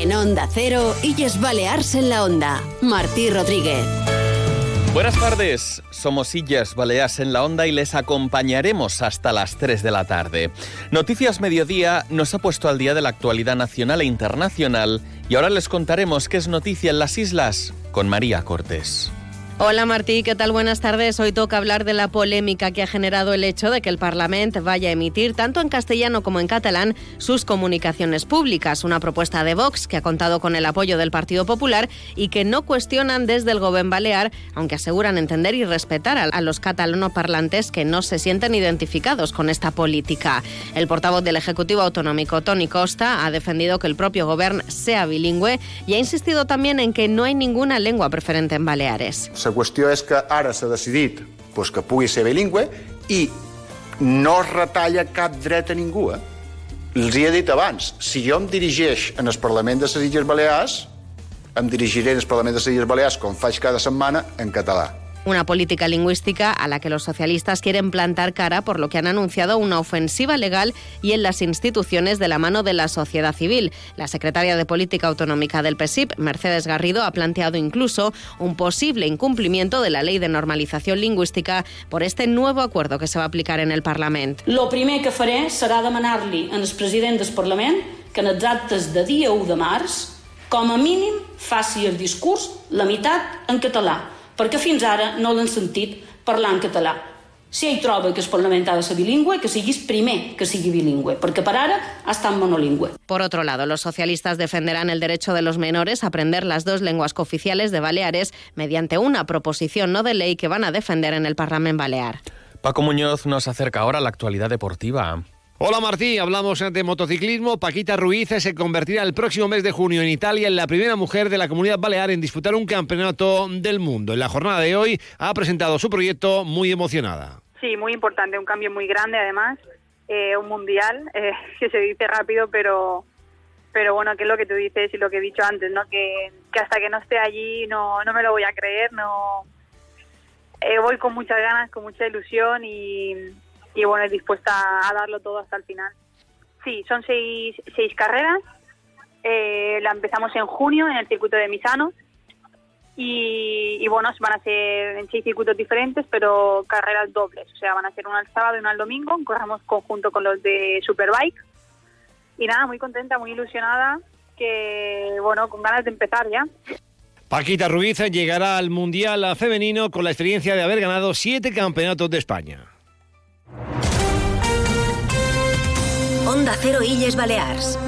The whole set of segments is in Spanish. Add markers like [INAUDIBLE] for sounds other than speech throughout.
En Onda Cero, Illes Balears en la Onda. Martí Rodríguez. Buenas tardes, somos Illes Baleas en la Onda y les acompañaremos hasta las 3 de la tarde. Noticias Mediodía nos ha puesto al día de la actualidad nacional e internacional y ahora les contaremos qué es noticia en las islas con María Cortés. Hola Martí, ¿qué tal? Buenas tardes. Hoy toca hablar de la polémica que ha generado el hecho de que el Parlamento vaya a emitir, tanto en castellano como en catalán, sus comunicaciones públicas. Una propuesta de Vox que ha contado con el apoyo del Partido Popular y que no cuestionan desde el Gobierno Balear, aunque aseguran entender y respetar a los catalanoparlantes que no se sienten identificados con esta política. El portavoz del Ejecutivo Autonómico, Toni Costa, ha defendido que el propio Gobierno sea bilingüe y ha insistido también en que no hay ninguna lengua preferente en Baleares. La qüestió és que ara s'ha decidit pues, que pugui ser bilingüe i no es retalla cap dret a ningú. Eh? Els hi he dit abans, si jo em dirigeix en el Parlament de les Illes Balears, em dirigiré en el Parlament de les Illes Balears, com faig cada setmana, en català. Una política lingüística a la que los socialistas quieren plantar cara por lo que han anunciado una ofensiva legal y en las instituciones de la mano de la sociedad civil. La secretaria de Política Autonómica del PSIP, Mercedes Garrido, ha planteado incluso un posible incumplimiento de la ley de normalización lingüística por este nuevo acuerdo que se va a aplicar en el Parlamento. Lo primer que faré serà demanar-li al president del Parlament que en els actes de dia 1 de març, com a mínim, faci el discurs la meitat en català perquè fins ara no l'han sentit parlar en català. Si ell troba que el Parlament ha de ser bilingüe, que siguis primer que sigui bilingüe, perquè per ara ha estat monolingüe. Por otro lado, los socialistas defenderán el derecho de los menores a aprender las dos lenguas cooficiales de Baleares mediante una proposición no de ley que van a defender en el Parlamento Balear. Paco Muñoz nos acerca ahora a la actualidad deportiva. Hola Martí, hablamos de motociclismo. Paquita Ruiz se convertirá el próximo mes de junio en Italia en la primera mujer de la comunidad balear en disputar un campeonato del mundo. En la jornada de hoy ha presentado su proyecto muy emocionada. Sí, muy importante, un cambio muy grande además, eh, un mundial eh, [LAUGHS] que se dice rápido, pero pero bueno, que es lo que tú dices y lo que he dicho antes, ¿no? Que, hasta que no esté allí no, no me lo voy a creer, no eh, voy con muchas ganas, con mucha ilusión y y bueno, dispuesta a darlo todo hasta el final. Sí, son seis, seis carreras. Eh, la empezamos en junio en el circuito de Misano y, bueno, van a ser en seis circuitos diferentes, pero carreras dobles. O sea, van a ser una al sábado y una al domingo. Corremos conjunto con los de Superbike. Y nada, muy contenta, muy ilusionada, que bueno, con ganas de empezar ya. Paquita Ruiz llegará al Mundial Femenino con la experiencia de haber ganado siete campeonatos de España. Onda Cero Illes Balears.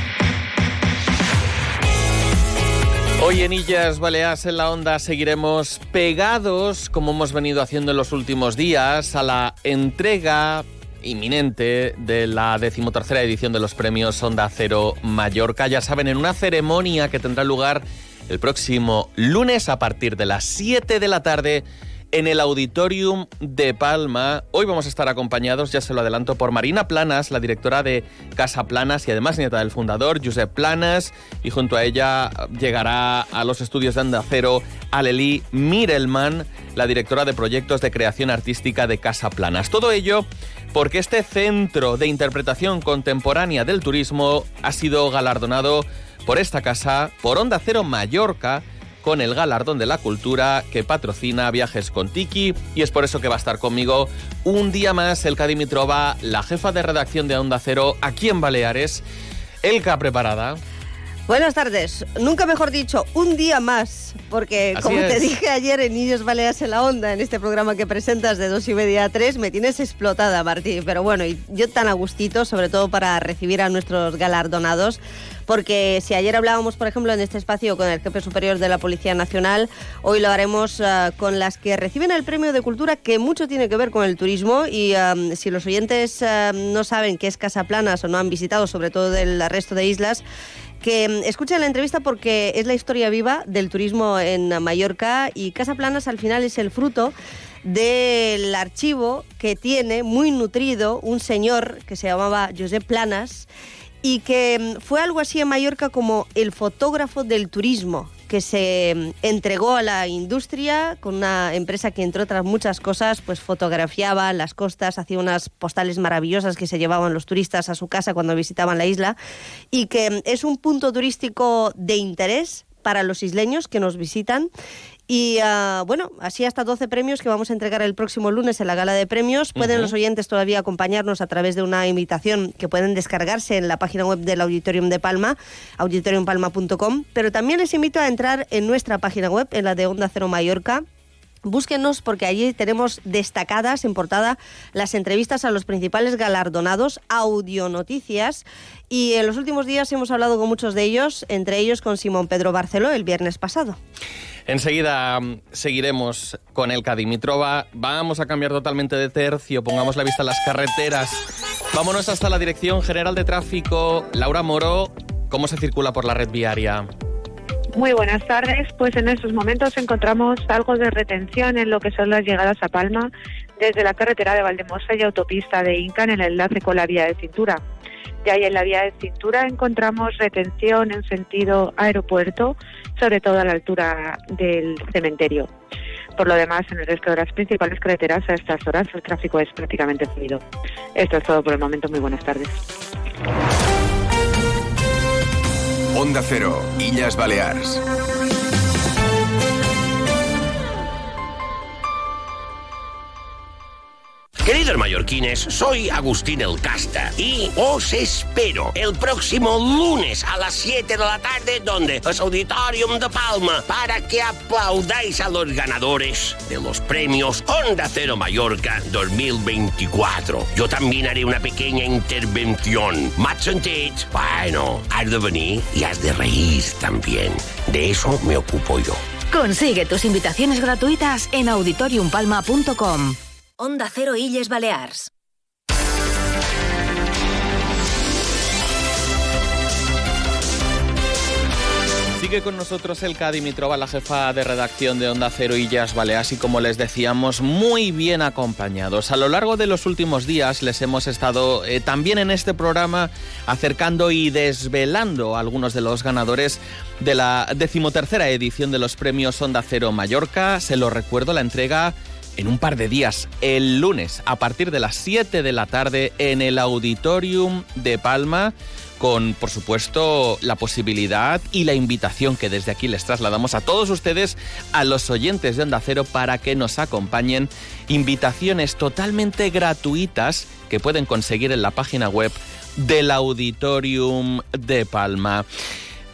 Hoy en Illas Baleares en la Onda seguiremos pegados, como hemos venido haciendo en los últimos días, a la entrega inminente de la decimotercera edición de los premios Onda Cero Mallorca. Ya saben, en una ceremonia que tendrá lugar el próximo lunes a partir de las 7 de la tarde en el Auditorium de Palma. Hoy vamos a estar acompañados, ya se lo adelanto, por Marina Planas, la directora de Casa Planas y además nieta del fundador, Josep Planas, y junto a ella llegará a los estudios de Andacero Aleli Mirelman, la directora de proyectos de creación artística de Casa Planas. Todo ello porque este centro de interpretación contemporánea del turismo ha sido galardonado por esta casa, por Onda Cero Mallorca, con el galardón de la cultura que patrocina Viajes con Tiki y es por eso que va a estar conmigo un día más Elka Dimitrova, la jefa de redacción de Onda Cero aquí en Baleares. Elka, preparada. Buenas tardes. Nunca mejor dicho, un día más, porque como te dije ayer en Niños Baleas en la Onda, en este programa que presentas de dos y media a tres, me tienes explotada, Martí. Pero bueno, y yo tan a gustito, sobre todo para recibir a nuestros galardonados, porque si ayer hablábamos, por ejemplo, en este espacio con el jefe superior de la Policía Nacional, hoy lo haremos uh, con las que reciben el premio de cultura, que mucho tiene que ver con el turismo. Y um, si los oyentes uh, no saben qué es Casaplanas o no han visitado, sobre todo del resto de islas, que mm, escuchen la entrevista porque es la historia viva del turismo en Mallorca y Casa Planas al final es el fruto del archivo que tiene muy nutrido un señor que se llamaba Josep Planas y que mm, fue algo así en Mallorca como el fotógrafo del turismo que se mm, entregó a la industria con una empresa que, entre otras muchas cosas, pues fotografiaba las costas, hacía unas postales maravillosas que se llevaban los turistas a su casa cuando visitaban la isla y que mm, es un punto turístico de interés para los isleños que nos visitan y uh, bueno, así hasta 12 premios que vamos a entregar el próximo lunes en la gala de premios. Pueden uh -huh. los oyentes todavía acompañarnos a través de una invitación que pueden descargarse en la página web del Auditorium de Palma, auditoriumpalma.com. Pero también les invito a entrar en nuestra página web, en la de Onda Cero Mallorca, Búsquenos porque allí tenemos destacadas en portada las entrevistas a los principales galardonados, audio noticias y en los últimos días hemos hablado con muchos de ellos, entre ellos con Simón Pedro Barceló el viernes pasado. Enseguida mm, seguiremos con el Dimitrova. Vamos a cambiar totalmente de tercio. Pongamos la vista en las carreteras. Vámonos hasta la Dirección General de Tráfico. Laura Moro, ¿cómo se circula por la red viaria? Muy buenas tardes. Pues en estos momentos encontramos algo de retención en lo que son las llegadas a Palma desde la carretera de Valdemosa y autopista de Inca en el enlace con la vía de cintura. Ya ahí en la vía de cintura encontramos retención en sentido aeropuerto, sobre todo a la altura del cementerio. Por lo demás, en el resto de las principales carreteras a estas horas el tráfico es prácticamente fluido. Esto es todo por el momento. Muy buenas tardes. Onda Cero, Illas Baleares. Queridos mallorquines, soy Agustín El Casta y os espero el próximo lunes a las 7 de la tarde donde es Auditorium de Palma para que aplaudáis a los ganadores de los premios Onda Cero Mallorca 2024. Yo también haré una pequeña intervención. M'has sentit? Bueno, has de venir y has de reír también. De eso me ocupo yo. Consigue tus invitaciones gratuitas en auditoriumpalma.com. Onda Cero Illes Balears. Sigue con nosotros Elka Dimitrova, la jefa de redacción de Onda Cero Illas Baleares y como les decíamos, muy bien acompañados. A lo largo de los últimos días les hemos estado eh, también en este programa acercando y desvelando a algunos de los ganadores de la decimotercera edición de los premios Onda Cero Mallorca. Se lo recuerdo, la entrega en un par de días, el lunes, a partir de las 7 de la tarde, en el Auditorium de Palma, con, por supuesto, la posibilidad y la invitación que desde aquí les trasladamos a todos ustedes, a los oyentes de Onda Cero, para que nos acompañen. Invitaciones totalmente gratuitas que pueden conseguir en la página web del Auditorium de Palma.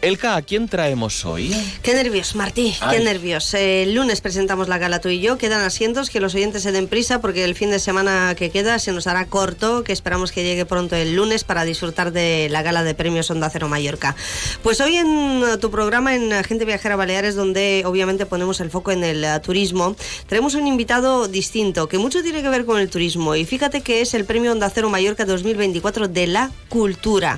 Elka, ¿a quién traemos hoy? Qué nervios, Martí, Ay. qué nervios. Eh, el lunes presentamos la gala tú y yo. Quedan asientos, que los oyentes se den prisa porque el fin de semana que queda se nos hará corto, que esperamos que llegue pronto el lunes para disfrutar de la gala de premios Onda Cero Mallorca. Pues hoy en tu programa, en Gente Viajera Baleares, donde obviamente ponemos el foco en el uh, turismo, tenemos un invitado distinto, que mucho tiene que ver con el turismo. Y fíjate que es el premio Onda Cero Mallorca 2024 de la cultura.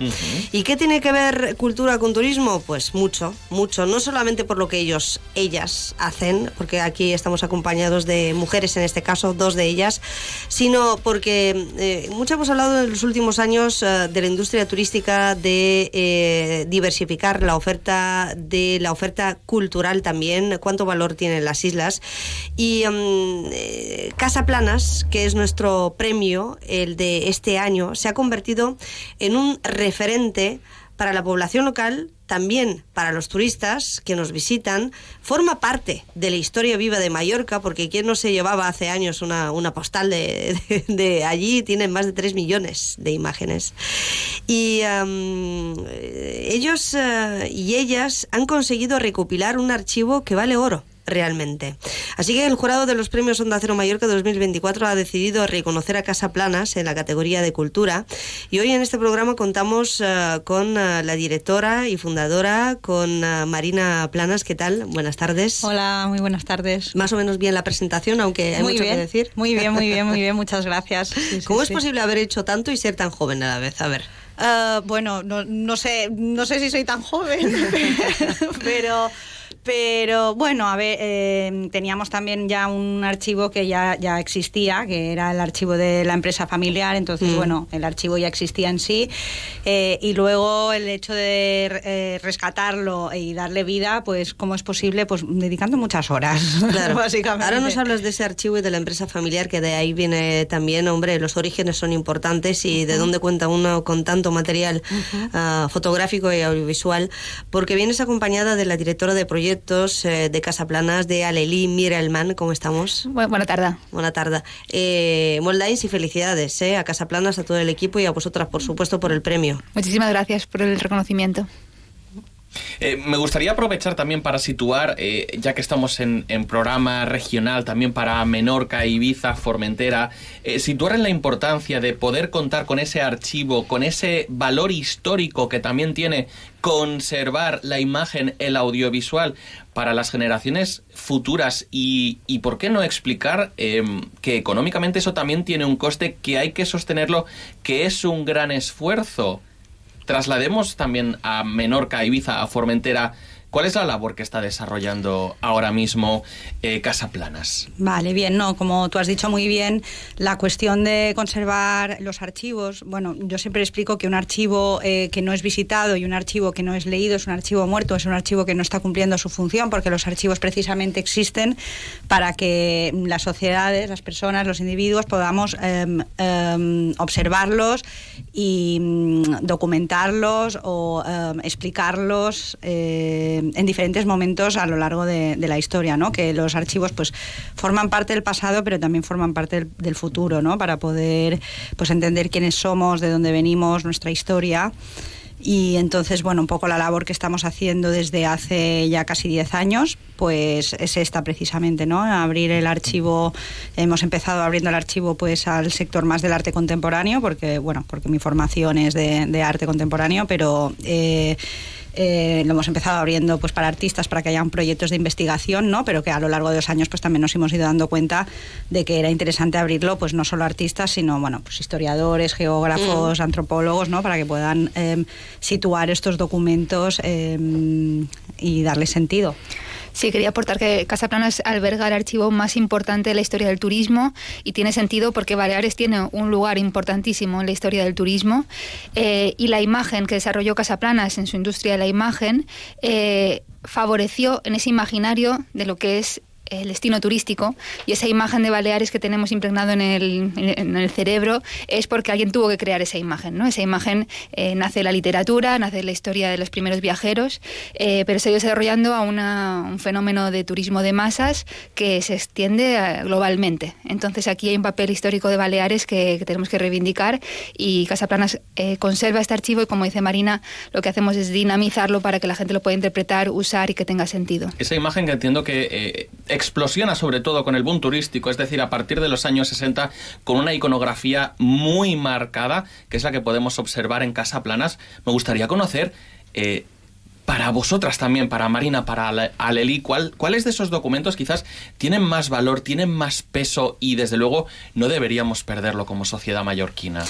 ¿Y qué tiene que ver cultura con turismo? Pues mucho, mucho, no solamente por lo que ellos, ellas hacen, porque aquí estamos acompañados de mujeres en este caso, dos de ellas, sino porque eh, mucho hemos hablado en los últimos años eh, de la industria turística, de eh, diversificar la oferta, de la oferta cultural también, cuánto valor tienen las islas. Y mm, Casa Planas, que es nuestro premio, el de este año, se ha convertido en un referente para la población local, también para los turistas que nos visitan, forma parte de la historia viva de Mallorca, porque quien no se llevaba hace años una, postal de, allí, tienen más de 3 millones de imágenes. Y ellos eh, y ellas han conseguido recopilar un archivo que vale oro realmente. Así que el jurado de los premios Onda Cero Mallorca 2024 ha decidido reconocer a Casa Planas en la categoría de cultura y hoy en este programa contamos eh, con eh, la directora y fundadora, con eh, Marina Planas. ¿Qué tal? Buenas tardes. Hola, muy buenas tardes. Más o menos bien la presentación, aunque hay mucho que decir. Muy bien, muy bien, muy bien, [LAUGHS] muchas gracias. ¿Cómo es posible haber hecho tanto y ser tan joven a la vez? A ver. bueno, no, no, sé, no sé si soy tan joven, [LAUGHS] pero pero bueno, a ver, eh, teníamos también ya un archivo que ya, ya existía, que era el archivo de la empresa familiar, entonces mm. bueno, el archivo ya existía en sí. Eh, y luego el hecho de eh, rescatarlo y darle vida, pues cómo es posible, pues dedicando muchas horas, [LAUGHS] claro. básicamente. Ahora nos hablas de ese archivo y de la empresa familiar, que de ahí viene también, hombre, los orígenes son importantes y de dónde cuenta uno con tanto material ah, fotográfico y audiovisual, porque vienes acompañada de la directora de proyectos proyectos eh, de Casa Planas de Alelí Mirelman. ¿Cómo estamos? buena tarde. Buena tarde. Eh, y felicidades eh, a Casa Planas, a todo el equipo y a vosotras, por supuesto, por el premio. Muchísimas gracias por el reconocimiento. Eh, me gustaría aprovechar también para situar, eh, ya que estamos en, programa regional también para Menorca, Ibiza, Formentera, eh, situar en la importancia de poder contar con ese archivo, con ese valor histórico que también tiene conservar la imagen, el audiovisual para las generaciones futuras y, por qué no explicar que económicamente eso también tiene un coste que hay que sostenerlo, que es un gran esfuerzo traslademos también a Menorca, Ibiza, a Formentera ¿Cuál es la labor que está desarrollando ahora mismo eh, Casaplanas? Vale, bien, no, como tú has dicho muy bien, la cuestión de conservar los archivos, bueno, yo siempre explico que un archivo eh, que no es visitado y un archivo que no es leído es un archivo muerto, es un archivo que no está cumpliendo su función, porque los archivos precisamente existen para que las sociedades, las personas, los individuos podamos em, em, observarlos y mm, documentarlos o em, explicarlos. Eh, en diferentes momentos a lo largo de, la historia, ¿no? Que los archivos pues forman parte del pasado, pero también forman parte del, futuro, ¿no? Para poder pues entender quiénes somos, de dónde venimos, nuestra historia. Y entonces, bueno, un poco la labor que estamos haciendo desde hace ya casi 10 años, pues es esta precisamente, ¿no? Abrir el archivo, hemos empezado abriendo el archivo pues al sector más del arte contemporáneo, porque, bueno, porque mi formación es de, arte contemporáneo, pero... Eh, eh, lo hemos empezado abriendo pues para artistas para que hayan proyectos de investigación, ¿no? Pero que a lo largo de los años pues también nos hemos ido dando cuenta de que era interesante abrirlo pues no solo artistas, sino bueno, pues historiadores, geógrafos, mm. antropólogos, ¿no? Para que puedan em, situar estos documentos em, y darle sentido. Sí, quería aportar que Casa Planas alberga el archivo más importante de la historia del turismo y tiene sentido porque Baleares tiene un lugar importantísimo en la historia del turismo eh, y la imagen que desarrolló Casa Planas en su industria de la imagen eh, favoreció en ese imaginario de lo que es el destino turístico y esa imagen de Baleares que tenemos impregnado en el, en el cerebro es porque alguien tuvo que crear esa imagen. ¿no? Esa imagen eh, nace de la literatura, nace de la historia de los primeros viajeros, eh, pero se ha ido desarrollando a un fenómeno de turismo de masas que se extiende eh, globalmente. Entonces aquí hay un papel histórico de Baleares que, tenemos que reivindicar y Casaplanas conserva este archivo y como dice Marina, lo que hacemos es dinamizarlo para que la gente lo pueda interpretar, usar y que tenga sentido. Esa imagen que entiendo que explosiona sobre todo con el boom turístico, es decir, a partir de los años 60, con una iconografía muy marcada, que es la que podemos observar en Casa Planas. Me gustaría conocer... Eh, para vosotras también, para Marina, para Aleli, ¿cuál, ¿cuáles de esos documentos quizás tienen más valor, tienen más peso y desde luego no deberíamos perderlo como sociedad mallorquina?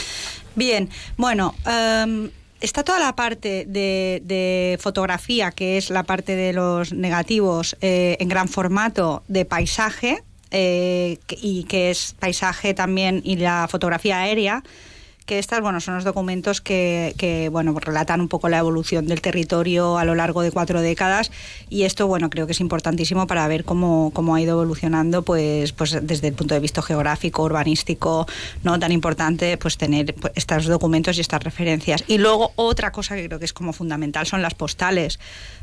Bien, bueno, em, está toda la parte de, fotografía, que es la parte de los negativos eh, en gran formato de paisaje, eh, y que es paisaje también y la fotografía aérea que estas bueno, son los documentos que, bueno, relatan un poco la evolución del territorio a lo largo de cuatro décadas. Y esto bueno, creo que es importantísimo para ver cómo, cómo ha ido evolucionando pues, pues desde el punto de vista geográfico, urbanístico, no tan importante pues tener pues, estos documentos y estas referencias. Y luego otra cosa que creo que es como fundamental son las postales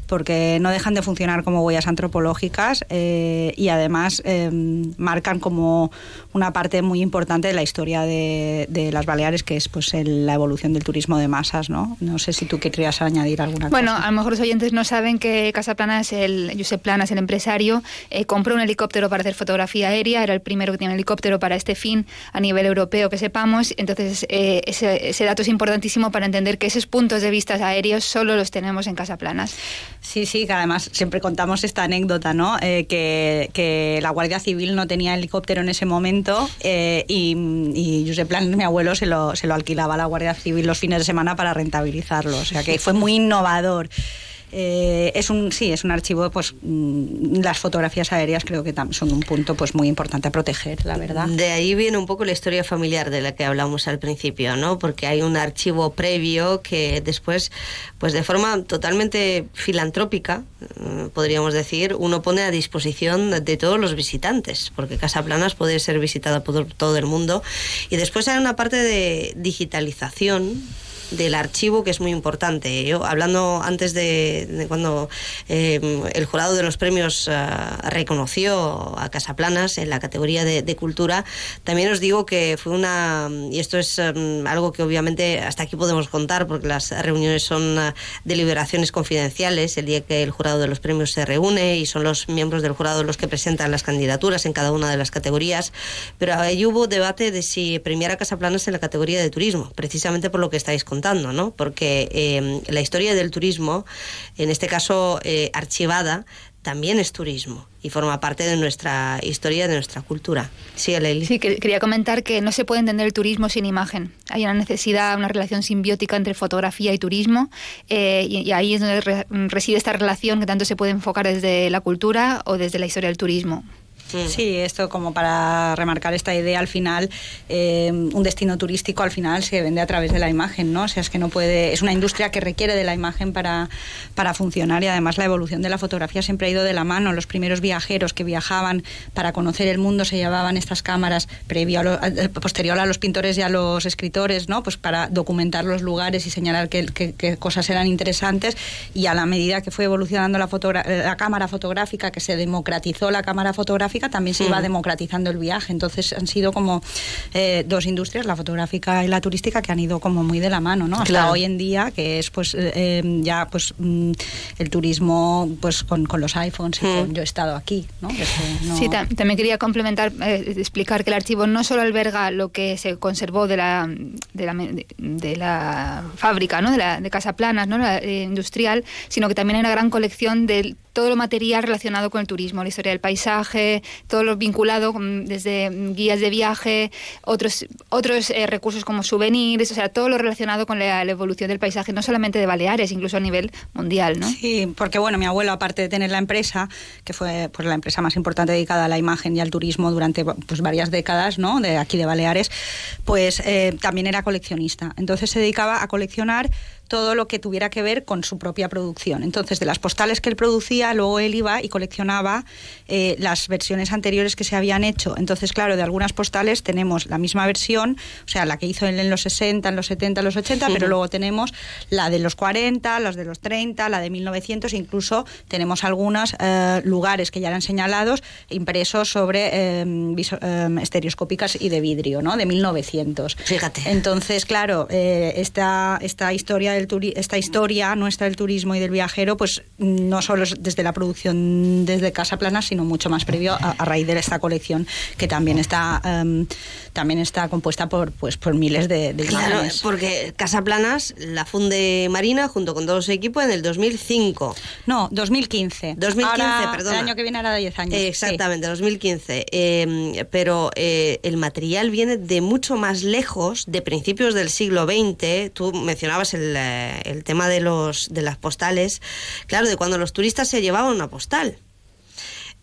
porque no dejan de funcionar como huellas antropológicas eh, y además eh, marcan como una parte muy importante de la historia de, las Baleares, que es pues la evolución del turismo de masas, ¿no? No sé si tú querrías añadir alguna bueno, cosa. Bueno, a lo mejor los oyentes no saben que Casa es el Josep Planas, el empresario, eh, compró un helicóptero para hacer fotografía aérea, era el primero que tiene un helicóptero para este fin a nivel europeo que sepamos, entonces ese, ese, dato es importantísimo para entender que esos puntos de vista aéreos solo los tenemos en Casa Planas. Sí, sí, que además siempre contamos esta anécdota, ¿no? Eh, que, la Guardia Civil no tenía helicóptero en ese momento eh, y, y Plan, mi abuelo, se lo, se lo alquilaba a la Guardia Civil los fines de semana para rentabilizarlo. O sea que fue muy innovador. Eh, es un sí es un archivo pues mm, las fotografías aéreas creo que son un punto pues muy importante a proteger la verdad. De ahí viene un poco la historia familiar de la que hablamos al principio no porque hay un archivo previo que después pues de forma totalmente filantrópica mm, podríamos decir uno pone a disposición de todos los visitantes porque Casa Planas puede ser visitada por todo el mundo. Y después hay una parte de digitalización del archivo que es muy importante. Yo, hablando antes de, cuando eh, el jurado de los premios eh, reconoció a Casaplanas en la categoría de, cultura, también os digo que fue una, y esto es um, algo que obviamente hasta aquí podemos contar porque las reuniones son uh, deliberaciones confidenciales, el día que el jurado de los premios se reúne y son los miembros del jurado los que presentan las candidaturas en cada una de las categorías, pero ahí hubo debate de si premiar a Casaplanas en la categoría de turismo, precisamente por lo que estáis contando ¿no? Porque eh, la historia del turismo, en este caso eh, archivada, también es turismo y forma parte de nuestra historia, de nuestra cultura. Sí, Leili. Sí, quería comentar que no se puede entender el turismo sin imagen. Hay una necesidad, una relación simbiótica entre fotografía y turismo eh, y, ahí es donde reside esta relación que tanto se puede enfocar desde la cultura o desde la historia del turismo. Sí, esto como para remarcar esta idea, al final, eh, un destino turístico al final se vende a través de la imagen, ¿no? O sea, es que no puede, es una industria que requiere de la imagen para, para funcionar y además la evolución de la fotografía siempre ha ido de la mano. Los primeros viajeros que viajaban para conocer el mundo se llevaban estas cámaras previo a eh, posterior a los pintores y a los escritores, ¿no? Pues para documentar los lugares y señalar qué, cosas eran interesantes y a la medida que fue evolucionando la, la cámara fotográfica, que se democratizó la cámara fotográfica, también se iba democratizando el viaje. Entonces han sido como eh, dos industrias, la fotográfica y la turística, que han ido como muy de la mano, ¿no? Hasta hoy en día, que es pues eh, eh, ya pues mm, el turismo pues con, los iPhones y mm. yo he estado aquí, ¿no? Sí, también quería complementar, explicar que el archivo no solo alberga lo que se conservó de la, de la, de, la fábrica, ¿no? De, la, de Casa Planas, ¿no? La industrial, sino que también hay una gran colección de todo lo material relacionado con el turismo, la historia del paisaje, todo lo vinculado desde guías de viaje, otros, otros eh, recursos como souvenirs, o sea, todo lo relacionado con la, evolución del paisaje, no solamente de Baleares, incluso a nivel mundial, ¿no? Sí, porque bueno, mi abuelo, aparte de tener la empresa, que fue pues, la empresa más importante dedicada a la imagen y al turismo durante pues, varias décadas, ¿no? De aquí de Baleares, pues eh, también era coleccionista. Entonces se dedicaba a coleccionar todo lo que tuviera que ver con su propia producción. Entonces, de las postales que él producía, luego él iba y coleccionaba eh, las versiones anteriores que se habían hecho. Entonces, claro, de algunas postales tenemos la misma versión, o sea, la que hizo él en los 60, en los 70, en los 80, pero luego tenemos la de los 40, las de los 30, la de 1900, incluso tenemos algunos eh, lugares que ya eran señalados, impresos sobre em, estereoscópicas y de vidrio, ¿no? De 1900. Fíjate. Entonces, claro, eh, esta, esta historia esta historia nuestra del turismo y del viajero, pues no solo es desde la producción desde Casa Plana, sino mucho más previo a, raíz de esta colección que también está em, también está compuesta por pues por miles de, de claro, porque Casa Planas la funde Marina junto con todo su equipo en el 2005. No, 2015. 2015, perdón. El año que viene hará 10 años. exactamente, 2015. Em, pero eh, el material viene de mucho más lejos, de principios del siglo XX. Tú mencionabas el eh, el tema de, los, de las postales, claro, de cuando los turistas se llevaban una postal.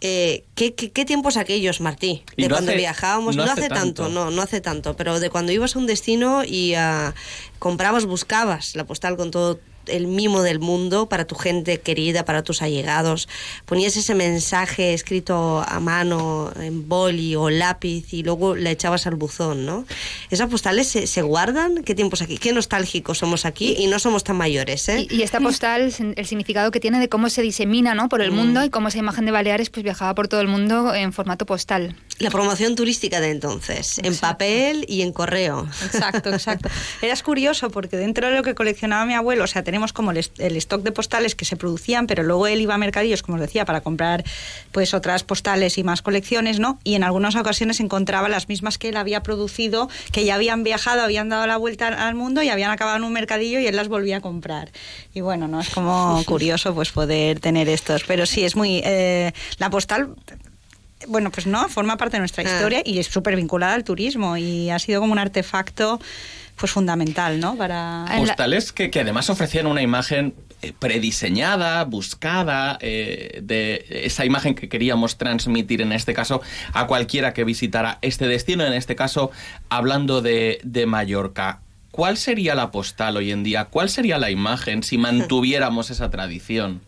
Eh, ¿qué, qué, qué tiempos aquellos, Martí? De no cuando hace- viajábamos, no no, hace hace tanto, tanto. no, no hace tanto, pero de cuando ibas a un destino y ah, comprabas, buscabas la postal con todo el mimo del mundo para tu gente querida, para tus allegados, ponías ese mensaje escrito a mano, en boli o lápiz y luego la echabas al buzón, ¿no? ¿Esas postales se, se guardan? ¿Qué tiempos aquí? ¿Qué nostálgicos somos aquí? Y no somos tan mayores, ¿eh? Y, y esta postal, el significado que tiene de cómo se disemina ¿no? por el Mm. mundo y cómo esa imagen de Baleares pues viajaba por todo el mundo en formato postal. La promoción turística de entonces, en papel y en correo. Exacto, exacto. [LAUGHS] Era curioso porque dentro de lo que coleccionaba mi abuelo, o sea, tenemos como el, stock de postales que se producían, pero luego él iba a mercadillos, como os decía, para comprar pues otras postales y más colecciones, ¿no? Y en algunas ocasiones encontraba las mismas que él había producido, que ya habían viajado, habían dado la vuelta al- al mundo y habían acabado en un mercadillo y él las volvía a comprar. Y bueno, no es como [LAUGHS] curioso pues poder tener estos, pero sí es muy eh, la postal bueno, pues no, forma parte de nuestra Ah. historia y es súper vinculada al turismo y ha sido como un artefacto pues fundamental, ¿no? Para Postales que, que además ofrecían una imagen eh, prediseñada, buscada, eh, de esa imagen que queríamos transmitir en este caso a cualquiera que visitara este destino, en este caso hablando de, de Mallorca. ¿Cuál sería la postal hoy en día? ¿Cuál sería la imagen si [LAUGHS] mantuviéramos esa tradición?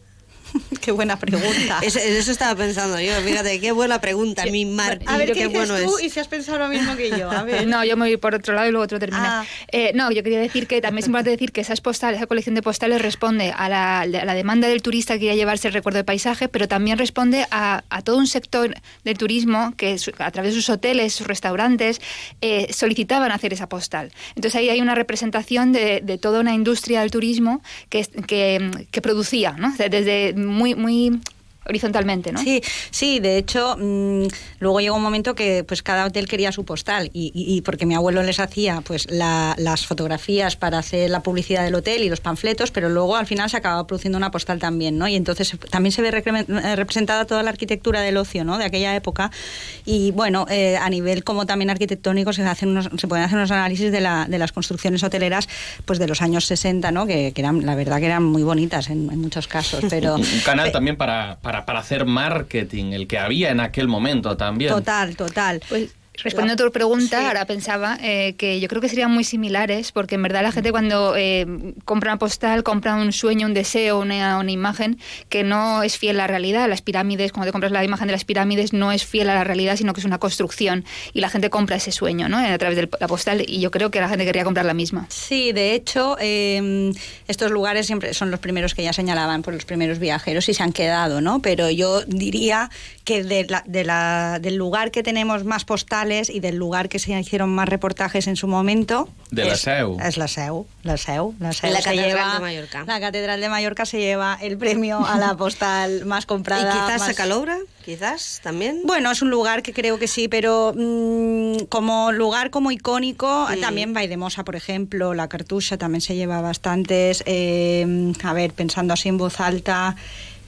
[LAUGHS] Qué buena pregunta. [LAUGHS] Eso, eso estaba pensando yo, fíjate, qué buena pregunta, mi Martín, A ver, ¿qué qué dices bueno tú es. y si has pensado lo mismo que yo? A ver. No, yo me voy por otro lado y luego otro termina. Ah. Eh, no, yo quería decir que también es importante decir que esas postales, esa colección de postales responde a la, a la demanda del turista que quiere llevarse el recuerdo de paisaje, pero también responde a, a todo un sector del turismo que su- a través de sus hoteles, sus restaurantes, eh, solicitaban hacer esa postal. Entonces ahí hay una representación de, de toda una industria del turismo que, que, que producía, ¿no? Desde muy, muy horizontalmente, ¿no? Sí, sí, de hecho, mm, luego llegó un momento que pues cada hotel quería su postal y, y- y porque mi abuelo les hacía pues la- las fotografías para hacer la publicidad del hotel y los panfletos, pero luego al final se acababa produciendo una postal también, ¿no? Y entonces también se ve recre- eh, representada toda la arquitectura del ocio, ¿no? De aquella época y bueno, eh, a nivel como también arquitectónico se hacen unos, se pueden hacer unos análisis de, la- de las construcciones hoteleras pues de los años 60, ¿no? Que, que eran la verdad que eran muy bonitas en, en muchos casos, pero Un canal también para, para, para hacer marketing, el que había en aquel momento también. Total, total. Pues respondiendo a tu pregunta, ahora pensaba eh, que yo creo que serían muy similares, porque en verdad la gente cuando eh, compra una postal, compra un sueño, un deseo, una, una imagen que no es fiel a la realidad. Las pirámides, cuando te compras la imagen de las pirámides, no es fiel a la realidad, sino que es una construcción. Y la gente compra ese sueño, ¿no? A través de la postal, y yo creo que la gente querría comprar la misma. Sí, de hecho, eh, estos lugares siempre son los primeros que ya señalaban por los primeros viajeros y se han quedado, ¿no? Pero yo diría que de la- de la- del lugar que tenemos más postales y del lugar que se hicieron más reportajes en su momento. De la Seu. Es la Seu, la Seu. La, Seu La se Catedral lleva- de Mallorca. La Catedral de Mallorca se lleva el premio a la [LAUGHS] postal más ¿Y comprada. quizás más- a Calobra? ¿Quizás también? bueno, es un lugar que creo que sí, pero mm, como lugar como icónico, Mm. también Vaidemosa, por ejemplo, la Cartucha también se lleva bastantes. eh, a ver, pensando así en voz alta.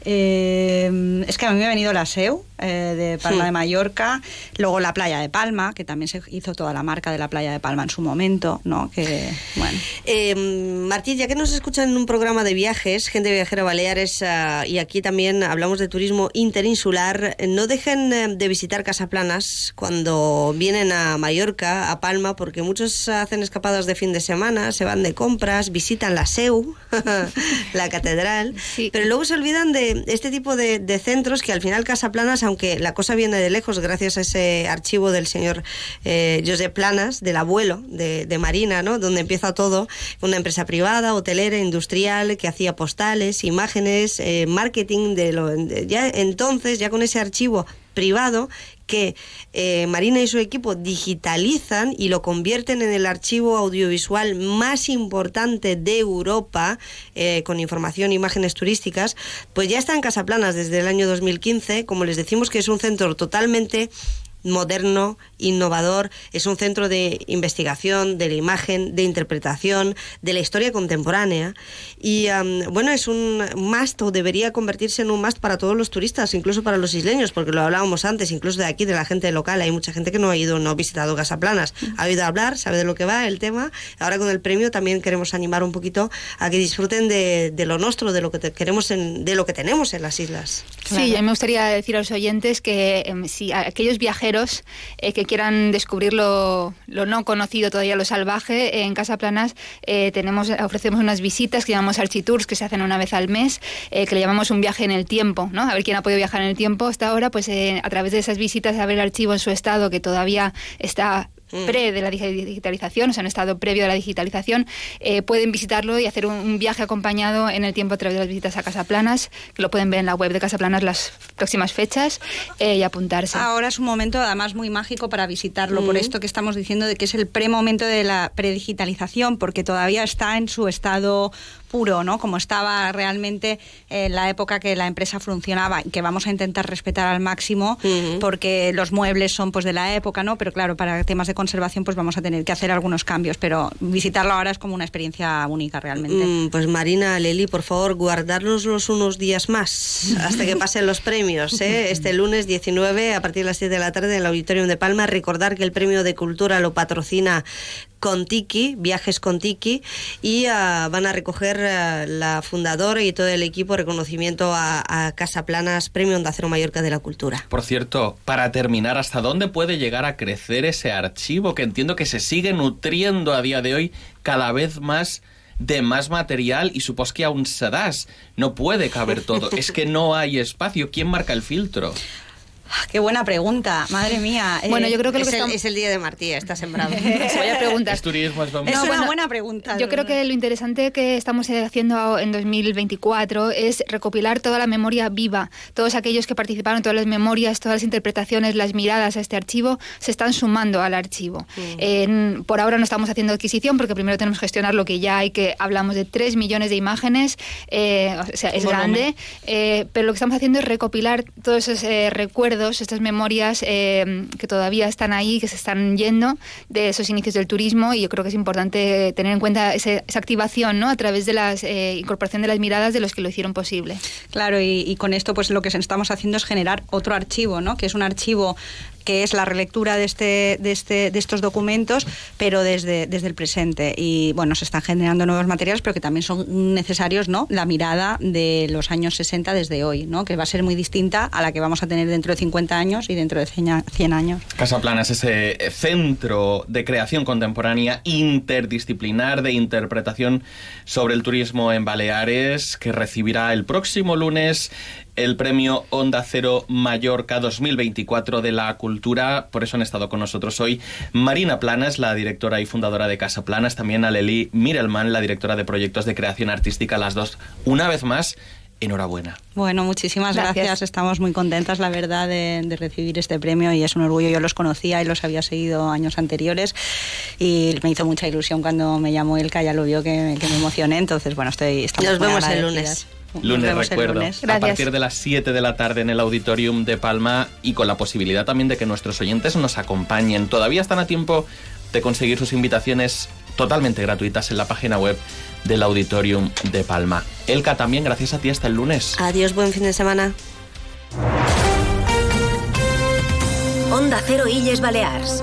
eh, es que a mí me ha venido la SEU eh, de Palma Sí. de Mallorca, luego la playa de Palma, que también se hizo toda la marca de la playa de Palma en su momento, ¿no? Que, bueno. Eh, Martí, ya que nos escuchan en un programa de viajes, gente viajera Baleares, ah, y aquí también hablamos de turismo interinsular, no dejen eh, de visitar Casaplanas cuando vienen a Mallorca, a Palma, porque muchos hacen escapadas de fin de semana, se van de compras, visitan la SEU, [LAUGHS] la catedral, pero luego se olvidan de este tipo de, de centros que al final Casaplanas, aunque la cosa viene de lejos gracias a ese archivo del señor eh, Josep Planas, del abuelo de, de Marina, ¿no? donde empieza todo, una empresa privada, hotelera, industrial, que hacía postales, imágenes, eh, marketing, de lo, ya entonces, ya con ese archivo privado que eh, Marina y su equipo digitalizan y lo convierten en el archivo audiovisual más importante de Europa, eh, con información e imágenes turísticas, pues ya está en Casaplanas desde el año 2015. Como les decimos que es un centro totalmente moderno, innovador, es un centro de investigación, de la imagen, de interpretación, de la historia contemporánea. Y um, bueno, es un must o debería convertirse en un must para todos los turistas, incluso para los isleños, porque lo hablábamos antes, incluso de aquí, de la gente local, hay mucha gente que no ha ido, no ha visitado Casaplanas, ha oído hablar, sabe de lo que va el tema, ahora con el premio también queremos animar un poquito a que disfruten de, de lo nuestro, de lo que te- queremos en, de lo que tenemos en las islas. Sí, a mí me gustaría decir a los oyentes que em, si aquellos viajeros eh, que quieran descubrir lo, no conocido todavía, lo salvaje, en Casa Planas eh, tenemos, ofrecemos unas visitas que llamamos Architours, que se hacen una vez al mes, eh, que le llamamos un viaje en el tiempo, ¿no? A ver quién ha podido viajar en el tiempo hasta ahora, pues a través de esas visitas a ver el archivo en su estado, que todavía está pre de la digi- digitalización, o sea, en estado previo de la digitalización, eh, pueden visitarlo y hacer un, un viaje acompañado en el tiempo a través de las visitas a Casaplanas, que lo pueden ver en la web de Casaplanas las próximas fechas eh, y apuntarse. Ahora es un momento además muy mágico para visitarlo, por Mm. esto que estamos diciendo de que es el premomento de la predigitalización, porque todavía está en su estado puro, ¿no? Como estaba realmente en la época que la empresa funcionaba y que vamos a intentar respetar al máximo, porque los muebles son pues de la época, ¿no? Pero claro, para temas de conservación pues vamos a tener que hacer algunos cambios, pero visitarlo ahora es como una experiencia única realmente. Mm, pues Marina, Leli, por favor, guardárnoslos unos días más hasta que pasen los premios. ¿eh? [LAUGHS] Este lunes 19 a partir de las 7 de la tarde en el Auditorium de Palma. Recordar que el premio de cultura lo patrocina Contiki, Viajes Contiki, y ah, van a recoger la fundadora y todo el equipo reconocimiento a, a Casa Planas, Premio Onda Cero Mallorca de la Cultura. Por cierto, para terminar, ¿hasta dónde puede llegar a crecer ese archivo que entiendo que se sigue nutriendo a día de hoy cada vez más de más material y supos que aún se das? No puede caber todo. Es que no hay espacio. ¿Quién marca el filtro? Ah, Qué buena pregunta, madre mía. Bueno, yo creo que lo es, que el, estamos- es el día de Martí, está sembrado. [LAUGHS] Vaya pregunta. Es turismo, es lo Es una bueno, buena pregunta. Yo creo que lo interesante que estamos eh, haciendo en 2024 es recopilar toda la memoria viva. Todos aquellos que participaron, todas las memorias, todas las interpretaciones, las miradas a este archivo se están sumando al archivo. En- por ahora no estamos haciendo adquisición porque primero tenemos que gestionar lo que ya hay, que hablamos de 3 millones de imágenes, eh, o sea, es grande, eh, pero lo que estamos haciendo es recopilar todos esos eh, recuerdos, estas memorias eh, que todavía están ahí, que se están yendo de esos inicios del turismo y yo creo que es importante tener en cuenta ese- esa activación ¿no? a través de la incorporación de las miradas de los que lo hicieron posible. Claro, y, y con esto pues lo que estamos haciendo es generar otro archivo, ¿no? Que es un archivo que es la relectura de este, de este, de estos documentos, pero desde, desde el presente. Y bueno, se están generando nuevos materiales, pero que también son necesarios, ¿no? La mirada de los años 60 desde hoy, ¿no? Que va a ser muy distinta a la que vamos a tener dentro de 50 años y dentro de 100 años. Casa Plana es ese centro de creación contemporánea interdisciplinar de interpretación sobre el turismo en Baleares que recibirá el próximo lunes el premio Onda Cero Mallorca 2024 de la Cultura. Por eso han estado con nosotros hoy Marina Planas, la directora y fundadora de Casa Planas, también Aleli Mirelman, la directora de proyectos de creación artística, las dos. Una vez más, enhorabuena. Bueno, muchísimas gracias. Gracias. Estamos muy contentas, la verdad, de, de recibir este premio y es un orgullo. Yo los conocía y los había seguido años anteriores y me hizo mucha ilusión cuando me llamó Elka, ya lo vio que, que me emocioné. Entonces, bueno, estoy. Nos muy vemos el lunes. Lunes, recuerdo. lunes. A partir de las 7 de la tarde en el Auditorium de Palma y con la posibilidad también de que nuestros oyentes nos acompañen. Todavía están a tiempo de conseguir sus invitaciones totalmente gratuitas en la página web del Auditorium de Palma. Elka, también gracias a ti hasta el lunes. Adiós, buen fin de semana. Onda Cero Illes Balears.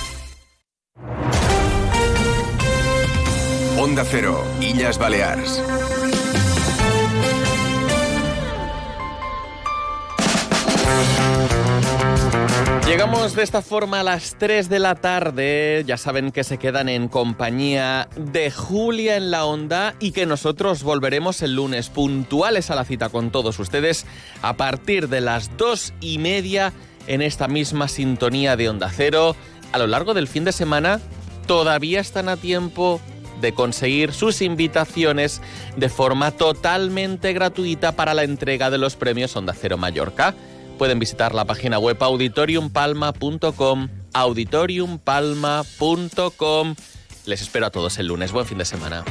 Onda Cero, Illas Balears. Llegamos de esta forma a las 3 de la tarde. Ya saben que se quedan en compañía de Julia en la onda y que nosotros volveremos el lunes puntuales a la cita con todos ustedes a partir de las 2 y media en esta misma sintonía de Onda Cero. A lo largo del fin de semana todavía están a tiempo de conseguir sus invitaciones de forma totalmente gratuita para la entrega de los premios Onda Cero Mallorca pueden visitar la página web auditoriumpalma.com, auditoriumpalma.com. Les espero a todos el lunes. Buen fin de semana.